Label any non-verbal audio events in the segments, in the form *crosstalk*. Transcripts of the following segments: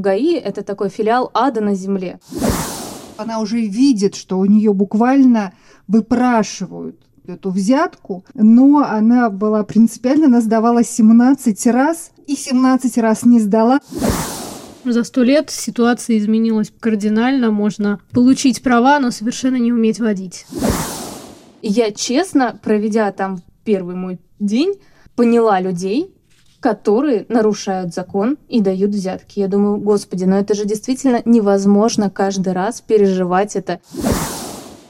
ГАИ — это такой филиал ада на земле. Она уже видит, что у нее буквально выпрашивают эту взятку, но она была принципиально, она сдавала 17 раз и 17 раз не сдала. За сто лет ситуация изменилась кардинально. Можно получить права, но совершенно не уметь водить. Я честно, проведя там первый мой день, поняла людей, которые нарушают закон и дают взятки. Я думаю, господи, но это же действительно невозможно каждый раз переживать это.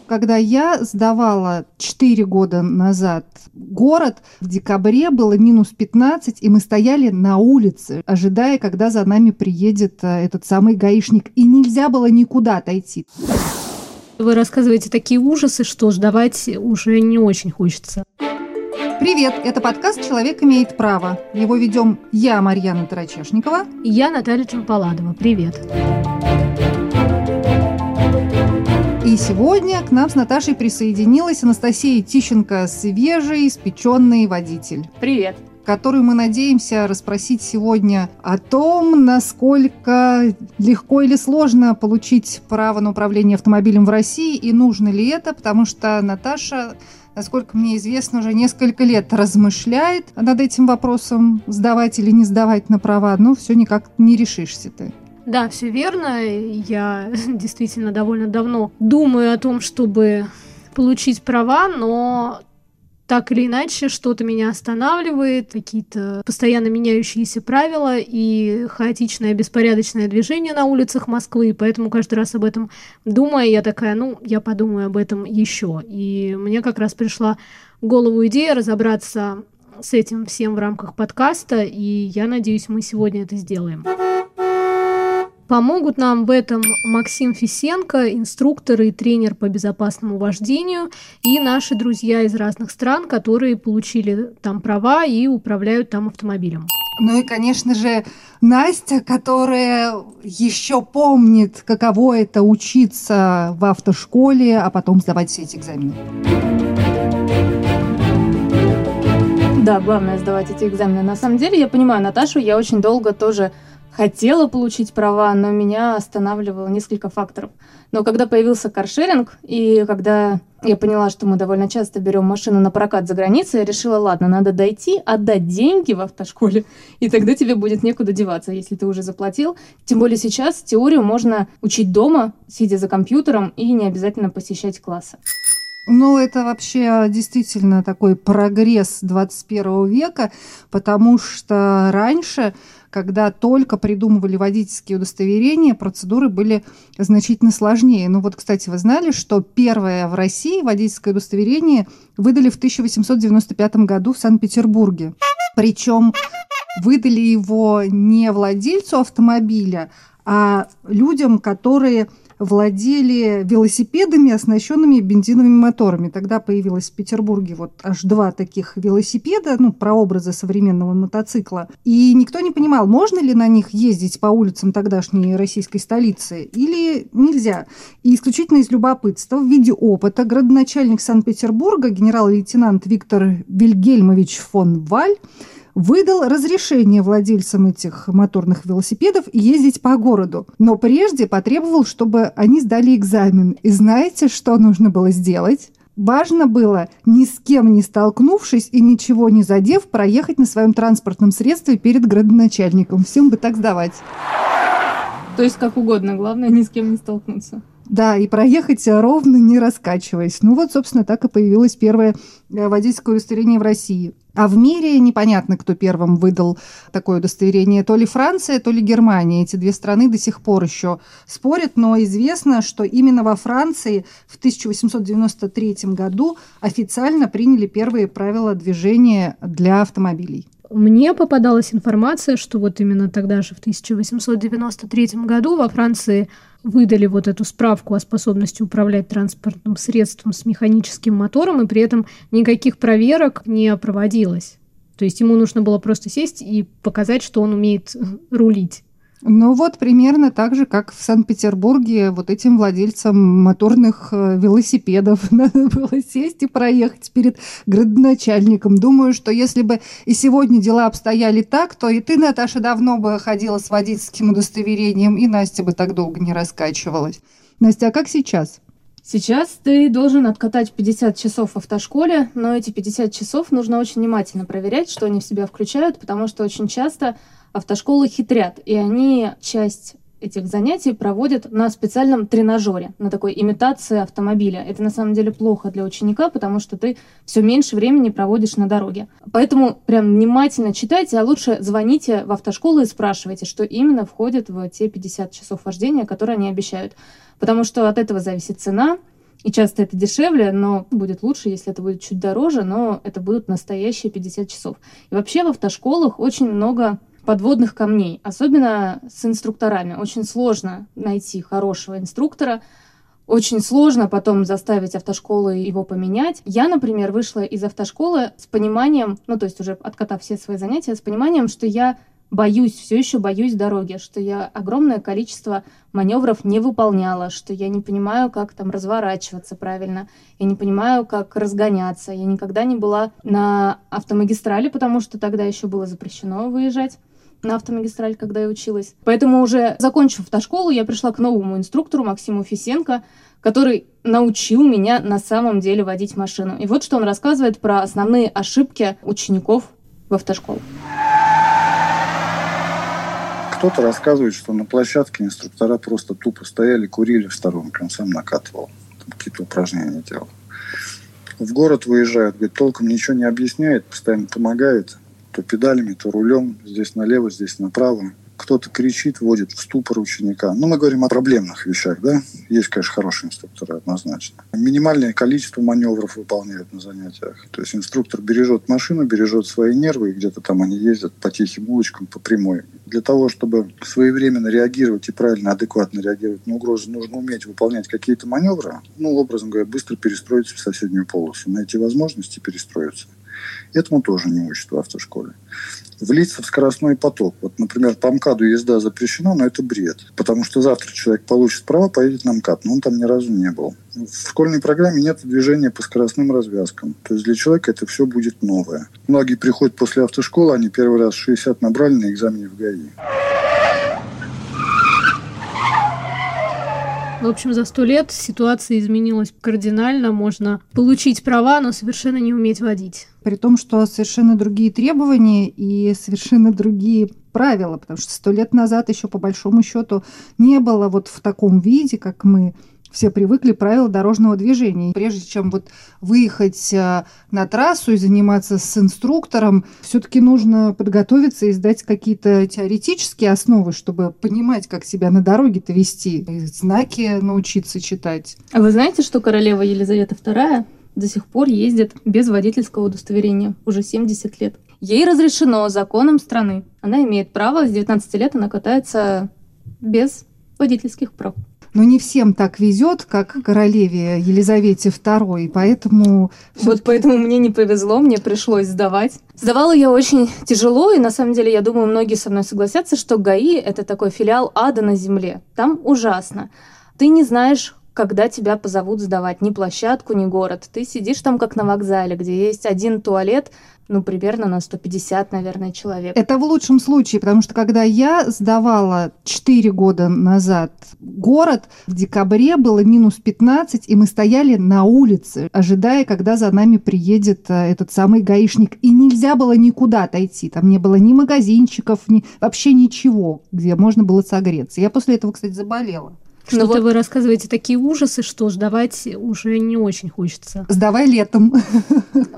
Когда я сдавала 4 года назад город, в декабре было минус 15, и мы стояли на улице, ожидая, когда за нами приедет э, этот самый гаишник. И нельзя было никуда отойти. Вы рассказываете такие ужасы, что ждавать уже не очень хочется. Привет, это подкаст «Человек имеет право». Его ведем я, Марьяна Тарачешникова. И я, Наталья Чемпаладова. Привет. И сегодня к нам с Наташей присоединилась Анастасия Тищенко, свежий, испеченный водитель. Привет которую мы надеемся расспросить сегодня о том, насколько легко или сложно получить право на управление автомобилем в России и нужно ли это, потому что Наташа насколько мне известно, уже несколько лет размышляет над этим вопросом, сдавать или не сдавать на права, но все никак не решишься ты. Да, все верно. Я *laughs* действительно довольно давно думаю о том, чтобы получить права, но так или иначе что-то меня останавливает, какие-то постоянно меняющиеся правила и хаотичное беспорядочное движение на улицах Москвы, поэтому каждый раз об этом думая, я такая, ну, я подумаю об этом еще. И мне как раз пришла в голову идея разобраться с этим всем в рамках подкаста, и я надеюсь, мы сегодня это сделаем. Помогут нам в этом Максим Фисенко, инструктор и тренер по безопасному вождению, и наши друзья из разных стран, которые получили там права и управляют там автомобилем. Ну и, конечно же, Настя, которая еще помнит, каково это учиться в автошколе, а потом сдавать все эти экзамены. Да, главное сдавать эти экзамены. На самом деле, я понимаю Наташу, я очень долго тоже хотела получить права, но меня останавливало несколько факторов. Но когда появился каршеринг, и когда я поняла, что мы довольно часто берем машину на прокат за границей, я решила, ладно, надо дойти, отдать деньги в автошколе, и тогда тебе будет некуда деваться, если ты уже заплатил. Тем более сейчас теорию можно учить дома, сидя за компьютером, и не обязательно посещать классы. Ну, это вообще действительно такой прогресс 21 века, потому что раньше когда только придумывали водительские удостоверения, процедуры были значительно сложнее. Ну вот, кстати, вы знали, что первое в России водительское удостоверение выдали в 1895 году в Санкт-Петербурге. Причем выдали его не владельцу автомобиля, а людям, которые владели велосипедами, оснащенными бензиновыми моторами. Тогда появилось в Петербурге вот аж два таких велосипеда, ну, прообразы современного мотоцикла. И никто не понимал, можно ли на них ездить по улицам тогдашней российской столицы или нельзя. И исключительно из любопытства в виде опыта градоначальник Санкт-Петербурга генерал-лейтенант Виктор Вильгельмович фон Валь выдал разрешение владельцам этих моторных велосипедов ездить по городу, но прежде потребовал, чтобы они сдали экзамен. И знаете, что нужно было сделать? Важно было, ни с кем не столкнувшись и ничего не задев, проехать на своем транспортном средстве перед градоначальником. Всем бы так сдавать. То есть как угодно, главное ни с кем не столкнуться. Да, и проехать ровно, не раскачиваясь. Ну вот, собственно, так и появилось первое э, водительское удостоверение в России. А в мире непонятно, кто первым выдал такое удостоверение. То ли Франция, то ли Германия. Эти две страны до сих пор еще спорят, но известно, что именно во Франции в 1893 году официально приняли первые правила движения для автомобилей. Мне попадалась информация, что вот именно тогда же, в 1893 году, во Франции выдали вот эту справку о способности управлять транспортным средством с механическим мотором, и при этом никаких проверок не проводилось. То есть ему нужно было просто сесть и показать, что он умеет рулить. Ну вот примерно так же, как в Санкт-Петербурге вот этим владельцам моторных э, велосипедов *laughs* надо было сесть и проехать перед градоначальником. Думаю, что если бы и сегодня дела обстояли так, то и ты, Наташа, давно бы ходила с водительским удостоверением, и Настя бы так долго не раскачивалась. Настя, а как сейчас? Сейчас ты должен откатать 50 часов в автошколе, но эти 50 часов нужно очень внимательно проверять, что они в себя включают, потому что очень часто автошколы хитрят, и они часть этих занятий проводят на специальном тренажере, на такой имитации автомобиля. Это на самом деле плохо для ученика, потому что ты все меньше времени проводишь на дороге. Поэтому прям внимательно читайте, а лучше звоните в автошколу и спрашивайте, что именно входит в те 50 часов вождения, которые они обещают. Потому что от этого зависит цена, и часто это дешевле, но будет лучше, если это будет чуть дороже, но это будут настоящие 50 часов. И вообще в автошколах очень много подводных камней, особенно с инструкторами. Очень сложно найти хорошего инструктора, очень сложно потом заставить автошколы его поменять. Я, например, вышла из автошколы с пониманием, ну то есть уже откатав все свои занятия, с пониманием, что я боюсь, все еще боюсь дороги, что я огромное количество маневров не выполняла, что я не понимаю, как там разворачиваться правильно, я не понимаю, как разгоняться. Я никогда не была на автомагистрали, потому что тогда еще было запрещено выезжать на автомагистраль, когда я училась. Поэтому уже закончив автошколу, я пришла к новому инструктору Максиму Фисенко, который научил меня на самом деле водить машину. И вот что он рассказывает про основные ошибки учеников в автошколу. Кто-то рассказывает, что на площадке инструктора просто тупо стояли, курили в сторонке, он сам накатывал, какие-то упражнения делал. В город выезжают, говорит, толком ничего не объясняет, постоянно помогает, то педалями, то рулем, здесь налево, здесь направо кто-то кричит, вводит в ступор ученика. Ну, мы говорим о проблемных вещах, да? Есть, конечно, хорошие инструкторы, однозначно. Минимальное количество маневров выполняют на занятиях. То есть инструктор бережет машину, бережет свои нервы, и где-то там они ездят по тихим улочкам, по прямой. Для того, чтобы своевременно реагировать и правильно, адекватно реагировать на угрозы, нужно уметь выполнять какие-то маневры, ну, образом говоря, быстро перестроиться в соседнюю полосу, найти возможности перестроиться. Этому тоже не учат в автошколе. Влиться в скоростной поток. Вот, например, по МКАДу езда запрещена, но это бред. Потому что завтра человек получит право, поедет на МКАД, но он там ни разу не был. В школьной программе нет движения по скоростным развязкам. То есть для человека это все будет новое. Многие приходят после автошколы, они первый раз 60 набрали на экзамене в ГАИ. В общем, за сто лет ситуация изменилась кардинально. Можно получить права, но совершенно не уметь водить. При том, что совершенно другие требования и совершенно другие правила, потому что сто лет назад еще по большому счету не было вот в таком виде, как мы все привыкли правила дорожного движения. Прежде чем вот выехать э, на трассу и заниматься с инструктором, все-таки нужно подготовиться и сдать какие-то теоретические основы, чтобы понимать, как себя на дороге-то вести, и знаки научиться читать. А вы знаете, что королева Елизавета II до сих пор ездит без водительского удостоверения уже 70 лет. Ей разрешено законом страны. Она имеет право, с 19 лет она катается без водительских прав. Но не всем так везет, как королеве Елизавете II, поэтому... Вот поэтому мне не повезло, мне пришлось сдавать. Сдавала я очень тяжело, и на самом деле, я думаю, многие со мной согласятся, что ГАИ – это такой филиал ада на земле. Там ужасно. Ты не знаешь, когда тебя позовут сдавать ни площадку, ни город. Ты сидишь там как на вокзале, где есть один туалет, ну, примерно на 150, наверное, человек. Это в лучшем случае, потому что когда я сдавала 4 года назад город, в декабре было минус 15, и мы стояли на улице, ожидая, когда за нами приедет э, этот самый гаишник. И нельзя было никуда отойти. Там не было ни магазинчиков, ни вообще ничего, где можно было согреться. Я после этого, кстати, заболела. Что-то вот... вы рассказываете такие ужасы, что сдавать уже не очень хочется. Сдавай летом. *laughs*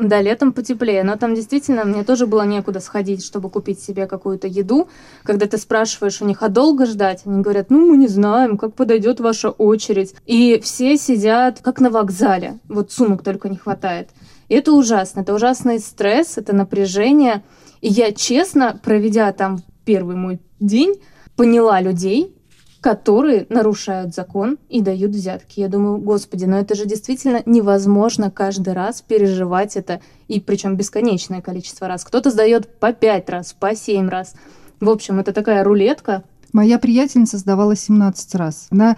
Да, летом потеплее. Но там действительно мне тоже было некуда сходить, чтобы купить себе какую-то еду. Когда ты спрашиваешь у них, а долго ждать? Они говорят, ну, мы не знаем, как подойдет ваша очередь. И все сидят как на вокзале. Вот сумок только не хватает. И это ужасно. Это ужасный стресс, это напряжение. И я, честно, проведя там первый мой день, поняла людей, которые нарушают закон и дают взятки. Я думаю, господи, но это же действительно невозможно каждый раз переживать это, и причем бесконечное количество раз. Кто-то сдает по пять раз, по семь раз. В общем, это такая рулетка, Моя приятельница сдавала 17 раз. Она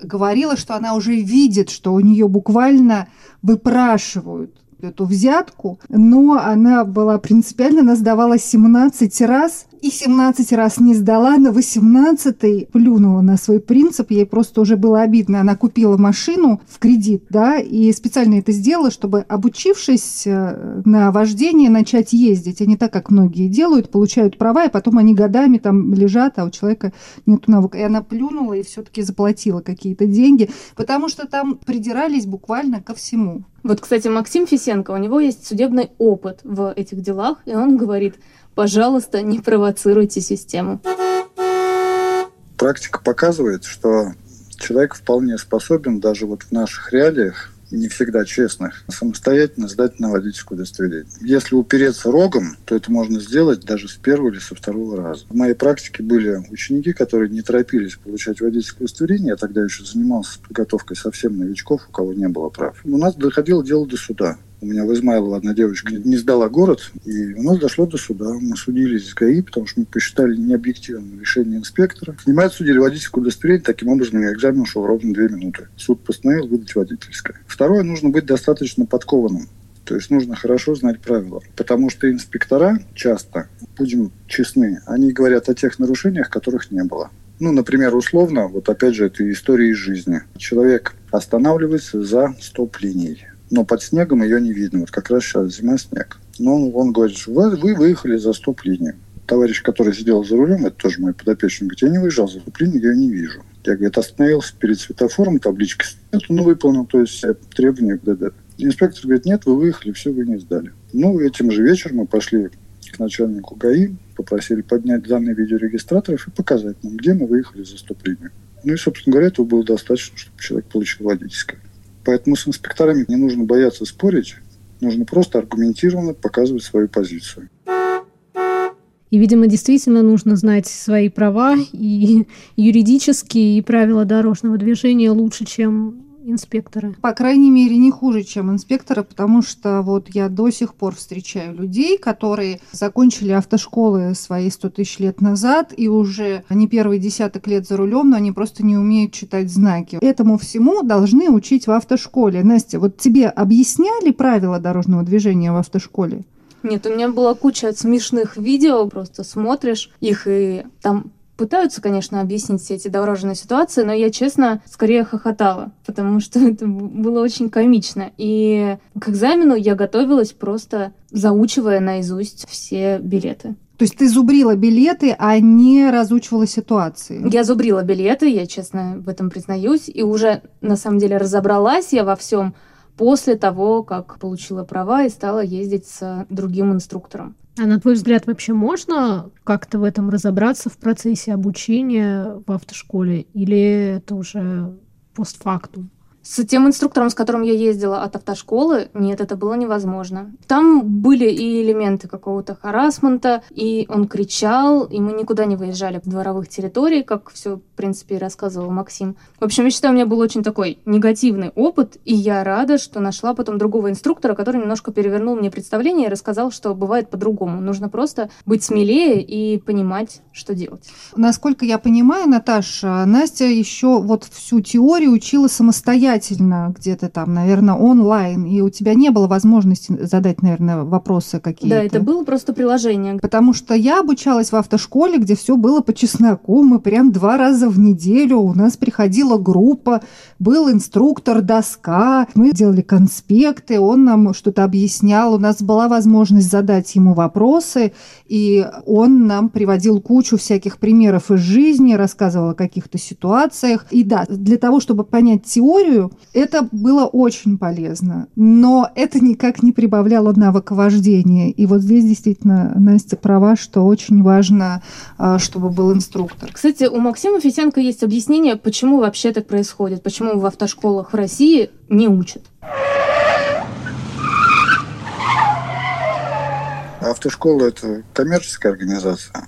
говорила, что она уже видит, что у нее буквально выпрашивают эту взятку, но она была принципиально, она сдавала 17 раз, и 17 раз не сдала, на 18 плюнула на свой принцип, ей просто уже было обидно. Она купила машину в кредит, да, и специально это сделала, чтобы, обучившись э, на вождение, начать ездить, а не так, как многие делают, получают права, и потом они годами там лежат, а у человека нет навыка. И она плюнула и все-таки заплатила какие-то деньги, потому что там придирались буквально ко всему. Вот, кстати, Максим Фисенко, у него есть судебный опыт в этих делах, и он говорит, пожалуйста, не провоцируйте систему. Практика показывает, что человек вполне способен даже вот в наших реалиях не всегда честных, самостоятельно сдать на водительское удостоверение. Если упереться рогом, то это можно сделать даже с первого или со второго раза. В моей практике были ученики, которые не торопились получать водительское удостоверение. Я тогда еще занимался подготовкой совсем новичков, у кого не было прав. У нас доходило дело до суда. У меня в Измайлово одна девочка не сдала город, и у нас дошло до суда. Мы судились с ГАИ, потому что мы посчитали необъективным решение инспектора. Снимать судили водительское удостоверение, таким образом экзамен ушел ровно две минуты. Суд постановил выдать водительское. Второе, нужно быть достаточно подкованным. То есть нужно хорошо знать правила. Потому что инспектора часто, будем честны, они говорят о тех нарушениях, которых не было. Ну, например, условно, вот опять же, это история из жизни. Человек останавливается за стоп-линией но под снегом ее не видно. Вот как раз сейчас зима, снег. Но он, он говорит, что вы, вы выехали за стоп-линию. Товарищ, который сидел за рулем, это тоже мой подопечный, говорит, я не выезжал за стоп-линию, я не вижу. Я, говорит, остановился перед светофором, табличка нет, ну, выполнил, то есть требования к ДД. Инспектор говорит, нет, вы выехали, все, вы не сдали. Ну, этим же вечером мы пошли к начальнику ГАИ, попросили поднять данные видеорегистраторов и показать нам, где мы выехали за стоп-линию. Ну и, собственно говоря, этого было достаточно, чтобы человек получил водительское. Поэтому с инспекторами не нужно бояться спорить, нужно просто аргументированно показывать свою позицию. И, видимо, действительно нужно знать свои права и *laughs* юридические, и правила дорожного движения лучше, чем инспекторы? По крайней мере, не хуже, чем инспекторы, потому что вот я до сих пор встречаю людей, которые закончили автошколы свои 100 тысяч лет назад, и уже не первый десяток лет за рулем, но они просто не умеют читать знаки. Этому всему должны учить в автошколе. Настя, вот тебе объясняли правила дорожного движения в автошколе? Нет, у меня была куча смешных видео, просто смотришь их, и там пытаются, конечно, объяснить все эти дорожные ситуации, но я, честно, скорее хохотала, потому что *laughs* это было очень комично. И к экзамену я готовилась просто заучивая наизусть все билеты. То есть ты зубрила билеты, а не разучивала ситуации? Я зубрила билеты, я честно в этом признаюсь, и уже на самом деле разобралась я во всем после того, как получила права и стала ездить с другим инструктором. А на твой взгляд, вообще можно как-то в этом разобраться в процессе обучения в автошколе? Или это уже постфактум? С тем инструктором, с которым я ездила от автошколы, нет, это было невозможно. Там были и элементы какого-то харасмента, и он кричал, и мы никуда не выезжали в дворовых территорий, как все, в принципе, и рассказывал Максим. В общем, я считаю, у меня был очень такой негативный опыт, и я рада, что нашла потом другого инструктора, который немножко перевернул мне представление и рассказал, что бывает по-другому. Нужно просто быть смелее и понимать, что делать. Насколько я понимаю, Наташа, Настя еще вот всю теорию учила самостоятельно самостоятельно где-то там, наверное, онлайн, и у тебя не было возможности задать, наверное, вопросы какие-то. Да, это было просто приложение. Потому что я обучалась в автошколе, где все было по чесноку, мы прям два раза в неделю, у нас приходила группа, был инструктор, доска, мы делали конспекты, он нам что-то объяснял, у нас была возможность задать ему вопросы, и он нам приводил кучу всяких примеров из жизни, рассказывал о каких-то ситуациях. И да, для того, чтобы понять теорию. Это было очень полезно, но это никак не прибавляло навыка вождения. И вот здесь действительно Настя права, что очень важно, а, чтобы был инструктор. Кстати, у Максима Фисенко есть объяснение, почему вообще так происходит, почему в автошколах в России не учат. Автошкола – это коммерческая организация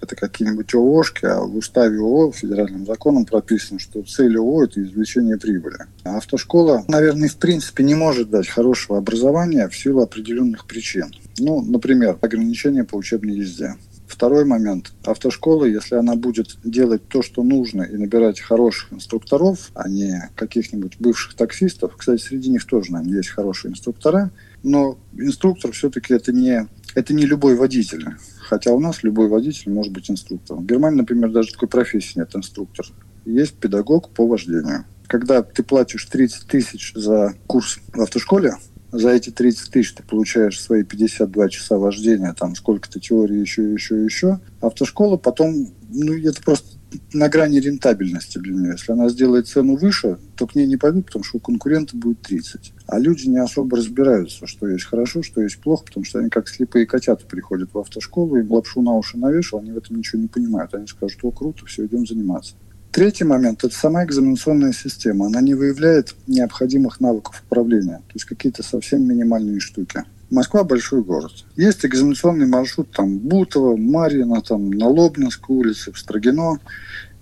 это какие-нибудь ООшки, а в уставе ООО федеральным законом прописано, что цель ООО – это извлечение прибыли. А автошкола, наверное, в принципе не может дать хорошего образования в силу определенных причин. Ну, например, ограничения по учебной езде. Второй момент. Автошкола, если она будет делать то, что нужно, и набирать хороших инструкторов, а не каких-нибудь бывших таксистов, кстати, среди них тоже, наверное, есть хорошие инструктора, но инструктор все-таки это не, это не любой водитель. Хотя у нас любой водитель может быть инструктором. В Германии, например, даже такой профессии нет инструктор. Есть педагог по вождению. Когда ты платишь 30 тысяч за курс в автошколе, за эти 30 тысяч ты получаешь свои 52 часа вождения, там сколько-то теории, еще, еще, еще. Автошкола потом, ну, это просто на грани рентабельности для нее. Если она сделает цену выше, то к ней не пойдут, потому что у конкурента будет 30. А люди не особо разбираются, что есть хорошо, что есть плохо, потому что они как слепые котята приходят в автошколу, им лапшу на уши навешал, они в этом ничего не понимают. Они скажут, о, круто, все, идем заниматься. Третий момент – это сама экзаменационная система. Она не выявляет необходимых навыков управления, то есть какие-то совсем минимальные штуки. Москва – большой город. Есть экзаменационный маршрут там Бутово, Марьино, там, на Лобнинской улице, в Строгино.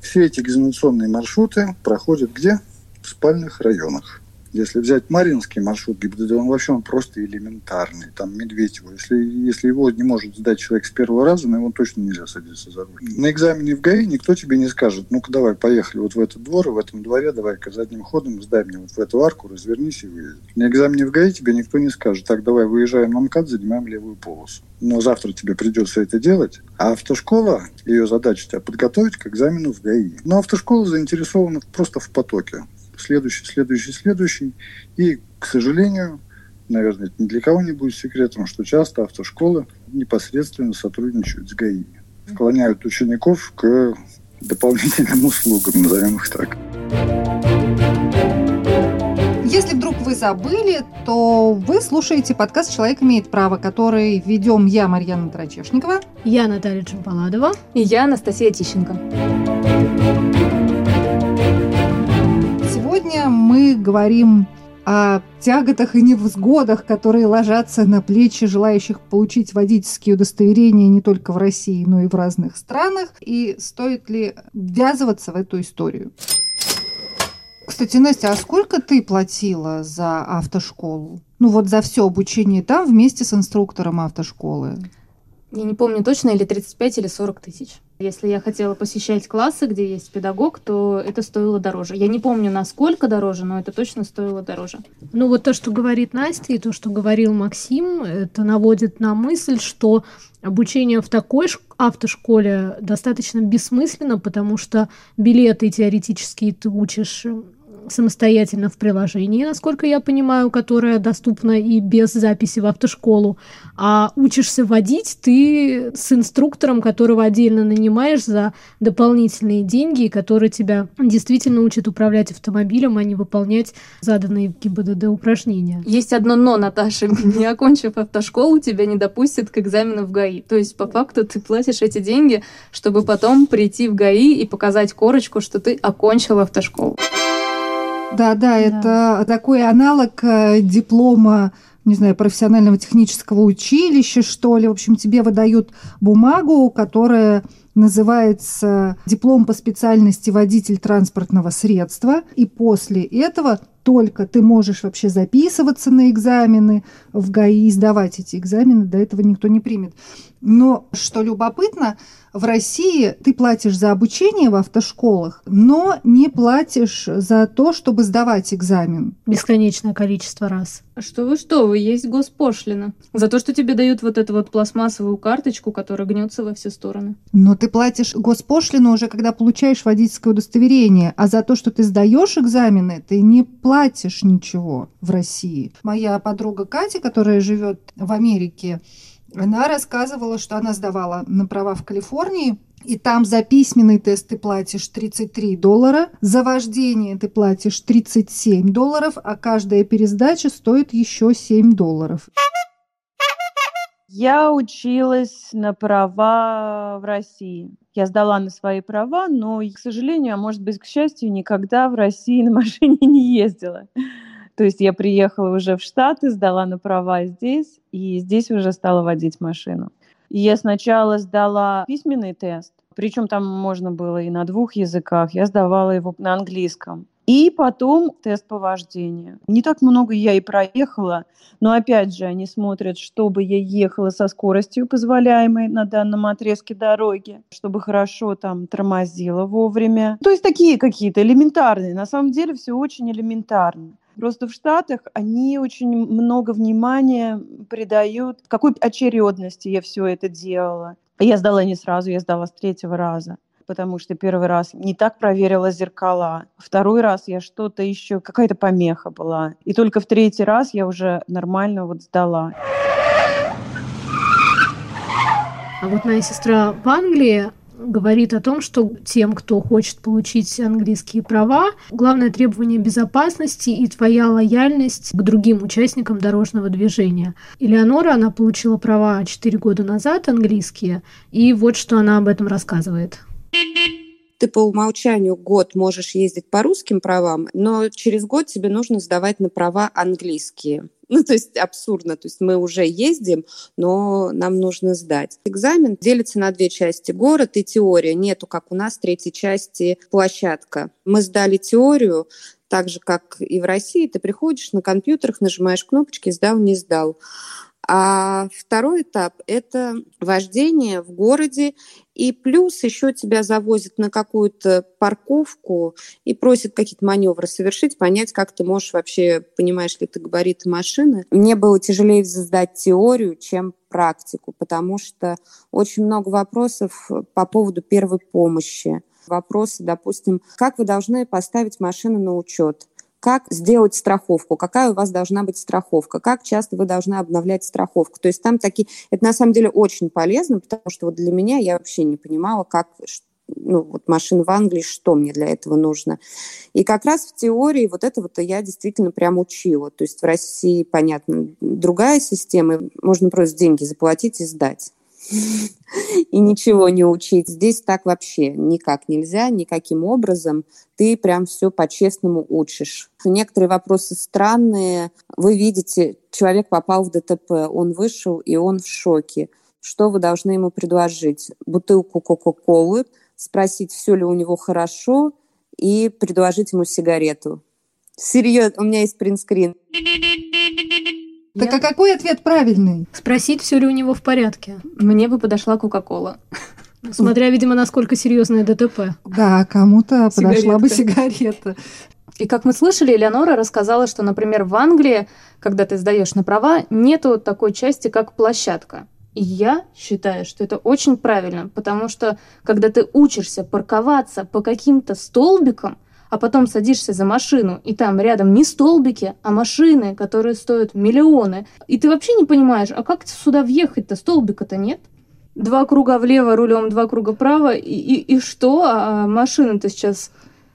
Все эти экзаменационные маршруты проходят где? В спальных районах. Если взять Маринский маршрут ГИБДД, он вообще он просто элементарный. Там Медведево. Если, если его не может сдать человек с первого раза, на его точно нельзя садиться за руль. На экзамене в ГАИ никто тебе не скажет, ну-ка давай, поехали вот в этот двор, в этом дворе, давай-ка задним ходом сдай мне вот в эту арку, развернись и выедет. На экзамене в ГАИ тебе никто не скажет, так, давай выезжаем на МКАД, занимаем левую полосу. Но завтра тебе придется это делать. А автошкола, ее задача тебя подготовить к экзамену в ГАИ. Но автошкола заинтересована просто в потоке следующий, следующий, следующий. И, к сожалению, наверное, это ни для кого не будет секретом, что часто автошколы непосредственно сотрудничают с ГАИ. Склоняют учеников к дополнительным услугам, назовем их так. Если вдруг вы забыли, то вы слушаете подкаст «Человек имеет право», который ведем я, Марьяна Трачешникова. Я Наталья Джампаладова. И я, Анастасия Тищенко. Сегодня мы говорим о тяготах и невзгодах, которые ложатся на плечи желающих получить водительские удостоверения не только в России, но и в разных странах, и стоит ли ввязываться в эту историю. Кстати, Настя, а сколько ты платила за автошколу? Ну вот за все обучение там вместе с инструктором автошколы. Я не помню точно, или 35, или 40 тысяч. Если я хотела посещать классы, где есть педагог, то это стоило дороже. Я не помню, насколько дороже, но это точно стоило дороже. Ну вот то, что говорит Настя, и то, что говорил Максим, это наводит на мысль, что обучение в такой автошколе достаточно бессмысленно, потому что билеты теоретические ты учишь самостоятельно в приложении, насколько я понимаю, которое доступно и без записи в автошколу. А учишься водить ты с инструктором, которого отдельно нанимаешь за дополнительные деньги, который тебя действительно учит управлять автомобилем, а не выполнять заданные в ГИБДД упражнения. Есть одно но, Наташа. *laughs* Не окончив автошколу, тебя не допустят к экзамену в ГАИ. То есть, по факту, ты платишь эти деньги, чтобы потом прийти в ГАИ и показать корочку, что ты окончил автошколу. Да, да, это такой аналог э, диплома не знаю, профессионального технического училища, что ли. В общем, тебе выдают бумагу, которая называется диплом по специальности водитель транспортного средства. И после этого только ты можешь вообще записываться на экзамены в ГАИ и сдавать эти экзамены. До этого никто не примет. Но что любопытно, в России ты платишь за обучение в автошколах, но не платишь за то, чтобы сдавать экзамен. Бесконечное количество раз. Что вы, что вы, есть госпошлина. За то, что тебе дают вот эту вот пластмассовую карточку, которая гнется во все стороны. Но ты платишь госпошлину уже, когда получаешь водительское удостоверение, а за то, что ты сдаешь экзамены, ты не платишь ничего в России. Моя подруга Катя, которая живет в Америке, она рассказывала, что она сдавала на права в Калифорнии, и там за письменный тест ты платишь 33 доллара, за вождение ты платишь 37 долларов, а каждая пересдача стоит еще 7 долларов. Я училась на права в России. Я сдала на свои права, но, к сожалению, а может быть, к счастью, никогда в России на *laughs* машине не ездила. То есть я приехала уже в Штаты, сдала на права здесь, и здесь уже стала водить машину. И я сначала сдала письменный тест, причем там можно было и на двух языках. Я сдавала его на английском. И потом тест по вождению. Не так много я и проехала, но опять же они смотрят, чтобы я ехала со скоростью, позволяемой на данном отрезке дороги, чтобы хорошо там тормозила вовремя. То есть такие какие-то элементарные. На самом деле все очень элементарно. Просто в Штатах они очень много внимания придают, какой очередности я все это делала. Я сдала не сразу, я сдала с третьего раза потому что первый раз не так проверила зеркала, второй раз я что-то еще, какая-то помеха была. И только в третий раз я уже нормально вот сдала. А вот моя сестра в Англии говорит о том, что тем, кто хочет получить английские права, главное требование безопасности и твоя лояльность к другим участникам дорожного движения. Элеонора, она получила права 4 года назад английские, и вот что она об этом рассказывает ты по умолчанию год можешь ездить по русским правам, но через год тебе нужно сдавать на права английские. *laughs* Ну, то есть абсурдно. То есть мы уже ездим, но нам нужно сдать. Экзамен делится на две части. Город и теория. Нету, как у нас, третьей части площадка. Мы сдали теорию, так же, как и в России. Ты приходишь на компьютерах, нажимаешь кнопочки «сдал, не сдал». А второй этап – это вождение в городе, и плюс еще тебя завозят на какую-то парковку и просят какие-то маневры совершить, понять, как ты можешь вообще, понимаешь ли ты габариты машины. Мне было тяжелее сдать теорию, чем практику, потому что очень много вопросов по поводу первой помощи. Вопросы, допустим, как вы должны поставить машину на учет? Как сделать страховку, какая у вас должна быть страховка, как часто вы должны обновлять страховку. То есть там такие... Это на самом деле очень полезно, потому что вот для меня я вообще не понимала, как ну, вот машин в Англии, что мне для этого нужно. И как раз в теории вот это вот я действительно прям учила. То есть в России, понятно, другая система, можно просто деньги заплатить и сдать. И ничего не учить. Здесь так вообще никак нельзя, никаким образом. Ты прям все по-честному учишь. Некоторые вопросы странные. Вы видите, человек попал в ДТП, он вышел, и он в шоке. Что вы должны ему предложить? Бутылку Кока-Колы, спросить, все ли у него хорошо, и предложить ему сигарету. Серьезно, у меня есть принтскрин. Так а какой ответ правильный? Спросить, все ли у него в порядке. Мне бы подошла Кока-Кола. Смотря, видимо, насколько серьезное ДТП. Да, кому-то подошла бы сигарета. И как мы слышали, Элеонора рассказала, что, например, в Англии, когда ты сдаешь на права, нету такой части, как площадка. И я считаю, что это очень правильно, потому что когда ты учишься парковаться по каким-то столбикам, а потом садишься за машину, и там рядом не столбики, а машины, которые стоят миллионы. И ты вообще не понимаешь, а как сюда въехать-то? Столбика-то нет. Два круга влево рулем, два круга вправо, и, и, и что? А машина-то сейчас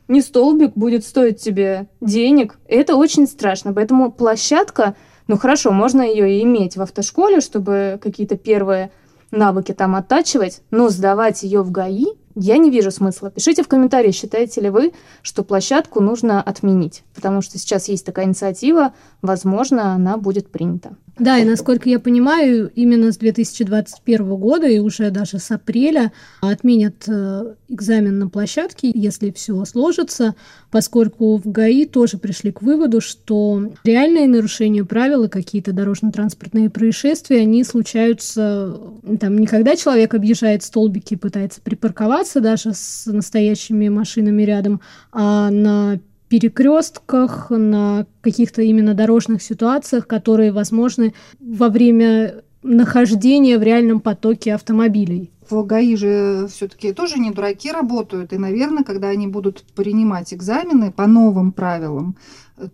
не столбик будет стоить тебе денег. Это очень страшно. Поэтому площадка, ну хорошо, можно ее и иметь в автошколе, чтобы какие-то первые навыки там оттачивать, но сдавать ее в ГАИ я не вижу смысла. Пишите в комментарии, считаете ли вы, что площадку нужно отменить, потому что сейчас есть такая инициатива, возможно, она будет принята. Да, и насколько я понимаю, именно с 2021 года и уже даже с апреля отменят э, экзамен на площадке, если все сложится, поскольку в ГАИ тоже пришли к выводу, что реальные нарушения правил и какие-то дорожно-транспортные происшествия, они случаются там не когда человек объезжает столбики и пытается припарковаться даже с настоящими машинами рядом, а на перекрестках, на каких-то именно дорожных ситуациях, которые возможны во время нахождения в реальном потоке автомобилей. В ГАИ же все-таки тоже не дураки работают, и, наверное, когда они будут принимать экзамены по новым правилам,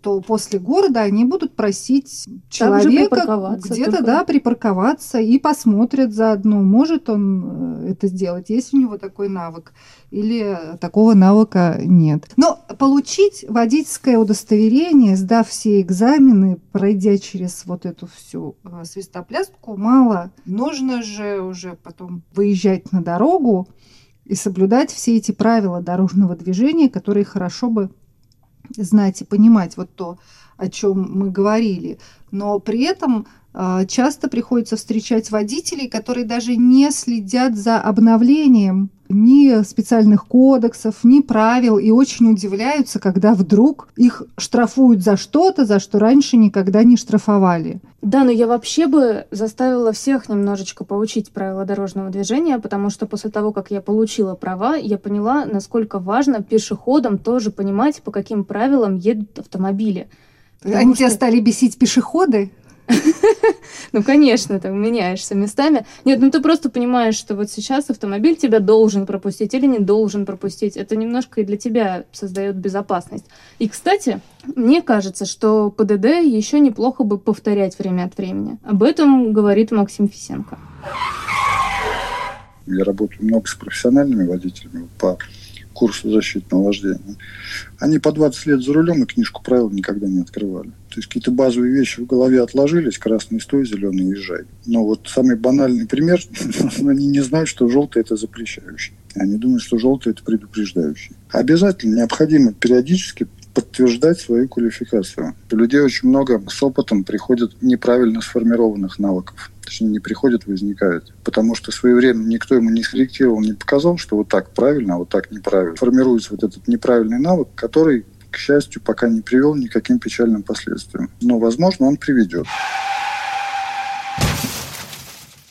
то после города они будут просить человека где-то да, припарковаться и посмотрят заодно, может он э, это сделать, есть у него такой навык или такого навыка нет. Но получить водительское удостоверение, сдав все экзамены, пройдя через вот эту всю э, свистоплястку, мало. Нужно же уже потом выезжать на дорогу и соблюдать все эти правила дорожного движения, которые хорошо бы знать и понимать вот то, о чем мы говорили. Но при этом а, часто приходится встречать водителей, которые даже не следят за обновлением ни специальных кодексов, ни правил, и очень удивляются, когда вдруг их штрафуют за что-то, за что раньше никогда не штрафовали. Да, но я вообще бы заставила всех немножечко поучить правила дорожного движения, потому что после того, как я получила права, я поняла, насколько важно пешеходам тоже понимать, по каким правилам едут автомобили. Потому Они что... тебя стали бесить пешеходы? *laughs* Ну, конечно, ты меняешься местами. Нет, ну ты просто понимаешь, что вот сейчас автомобиль тебя должен пропустить или не должен пропустить. Это немножко и для тебя создает безопасность. И, кстати, мне кажется, что ПДД еще неплохо бы повторять время от времени. Об этом говорит Максим Фисенко. Я работаю много с профессиональными водителями по курсу защитного вождения. Они по 20 лет за рулем и книжку правил никогда не открывали. То есть какие-то базовые вещи в голове отложились, красный стой, зеленый езжай. Но вот самый банальный пример, *laughs* они не знают, что желтый это запрещающий. Они думают, что желтый это предупреждающий. Обязательно необходимо периодически подтверждать свою квалификацию. У людей очень много с опытом приходят неправильно сформированных навыков. Точнее, не приходят, возникают. Потому что своевременно никто ему не скорректировал, не показал, что вот так правильно, а вот так неправильно. Формируется вот этот неправильный навык, который, к счастью, пока не привел никаким печальным последствиям. Но, возможно, он приведет.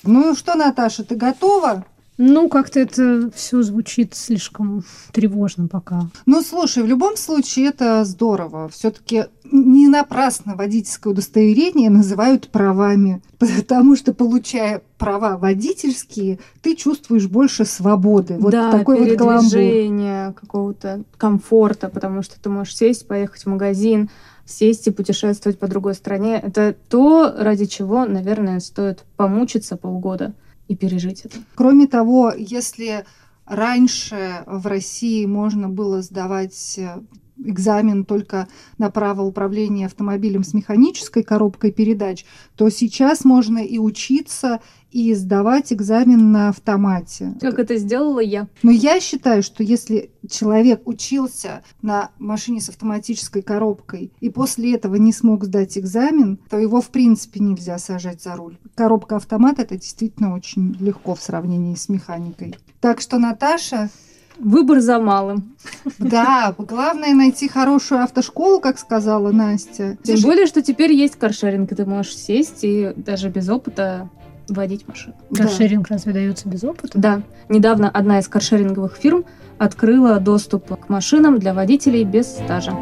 Ну что, Наташа, ты готова? Ну, как-то это все звучит слишком тревожно пока. Ну, слушай, в любом случае это здорово. Все-таки не напрасно водительское удостоверение называют правами, потому что, получая права водительские, ты чувствуешь больше свободы. Вот да, такой вот передвижение, какого-то комфорта, потому что ты можешь сесть, поехать в магазин, сесть и путешествовать по другой стране. Это то, ради чего, наверное, стоит помучиться полгода и пережить это. Кроме того, если раньше в России можно было сдавать э, экзамен только на право управления автомобилем с механической коробкой передач, то сейчас можно и учиться, и сдавать экзамен на автомате. Как это сделала я. Но я считаю, что если человек учился на машине с автоматической коробкой и после этого не смог сдать экзамен, то его в принципе нельзя сажать за руль. Коробка автомата это действительно очень легко в сравнении с механикой. Так что, Наташа, Выбор за малым. Да, главное найти хорошую автошколу, как сказала Настя. Тем более, что теперь есть каршеринг, и ты можешь сесть и даже без опыта водить машину. Каршеринг да. разве дается без опыта? Да. Недавно одна из каршеринговых фирм открыла доступ к машинам для водителей без стажа.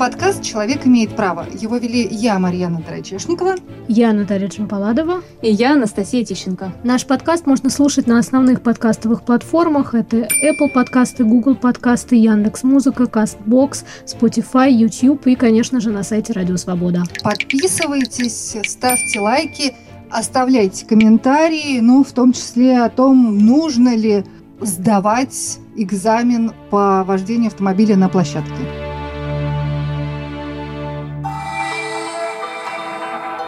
Подкаст «Человек имеет право». Его вели я, Марьяна Тарачешникова. Я, Наталья Джампаладова. И я, Анастасия Тищенко. Наш подкаст можно слушать на основных подкастовых платформах. Это Apple подкасты, Google подкасты, Яндекс Музыка, Castbox, Spotify, YouTube и, конечно же, на сайте Радио Свобода. Подписывайтесь, ставьте лайки, оставляйте комментарии, ну, в том числе о том, нужно ли сдавать экзамен по вождению автомобиля на площадке.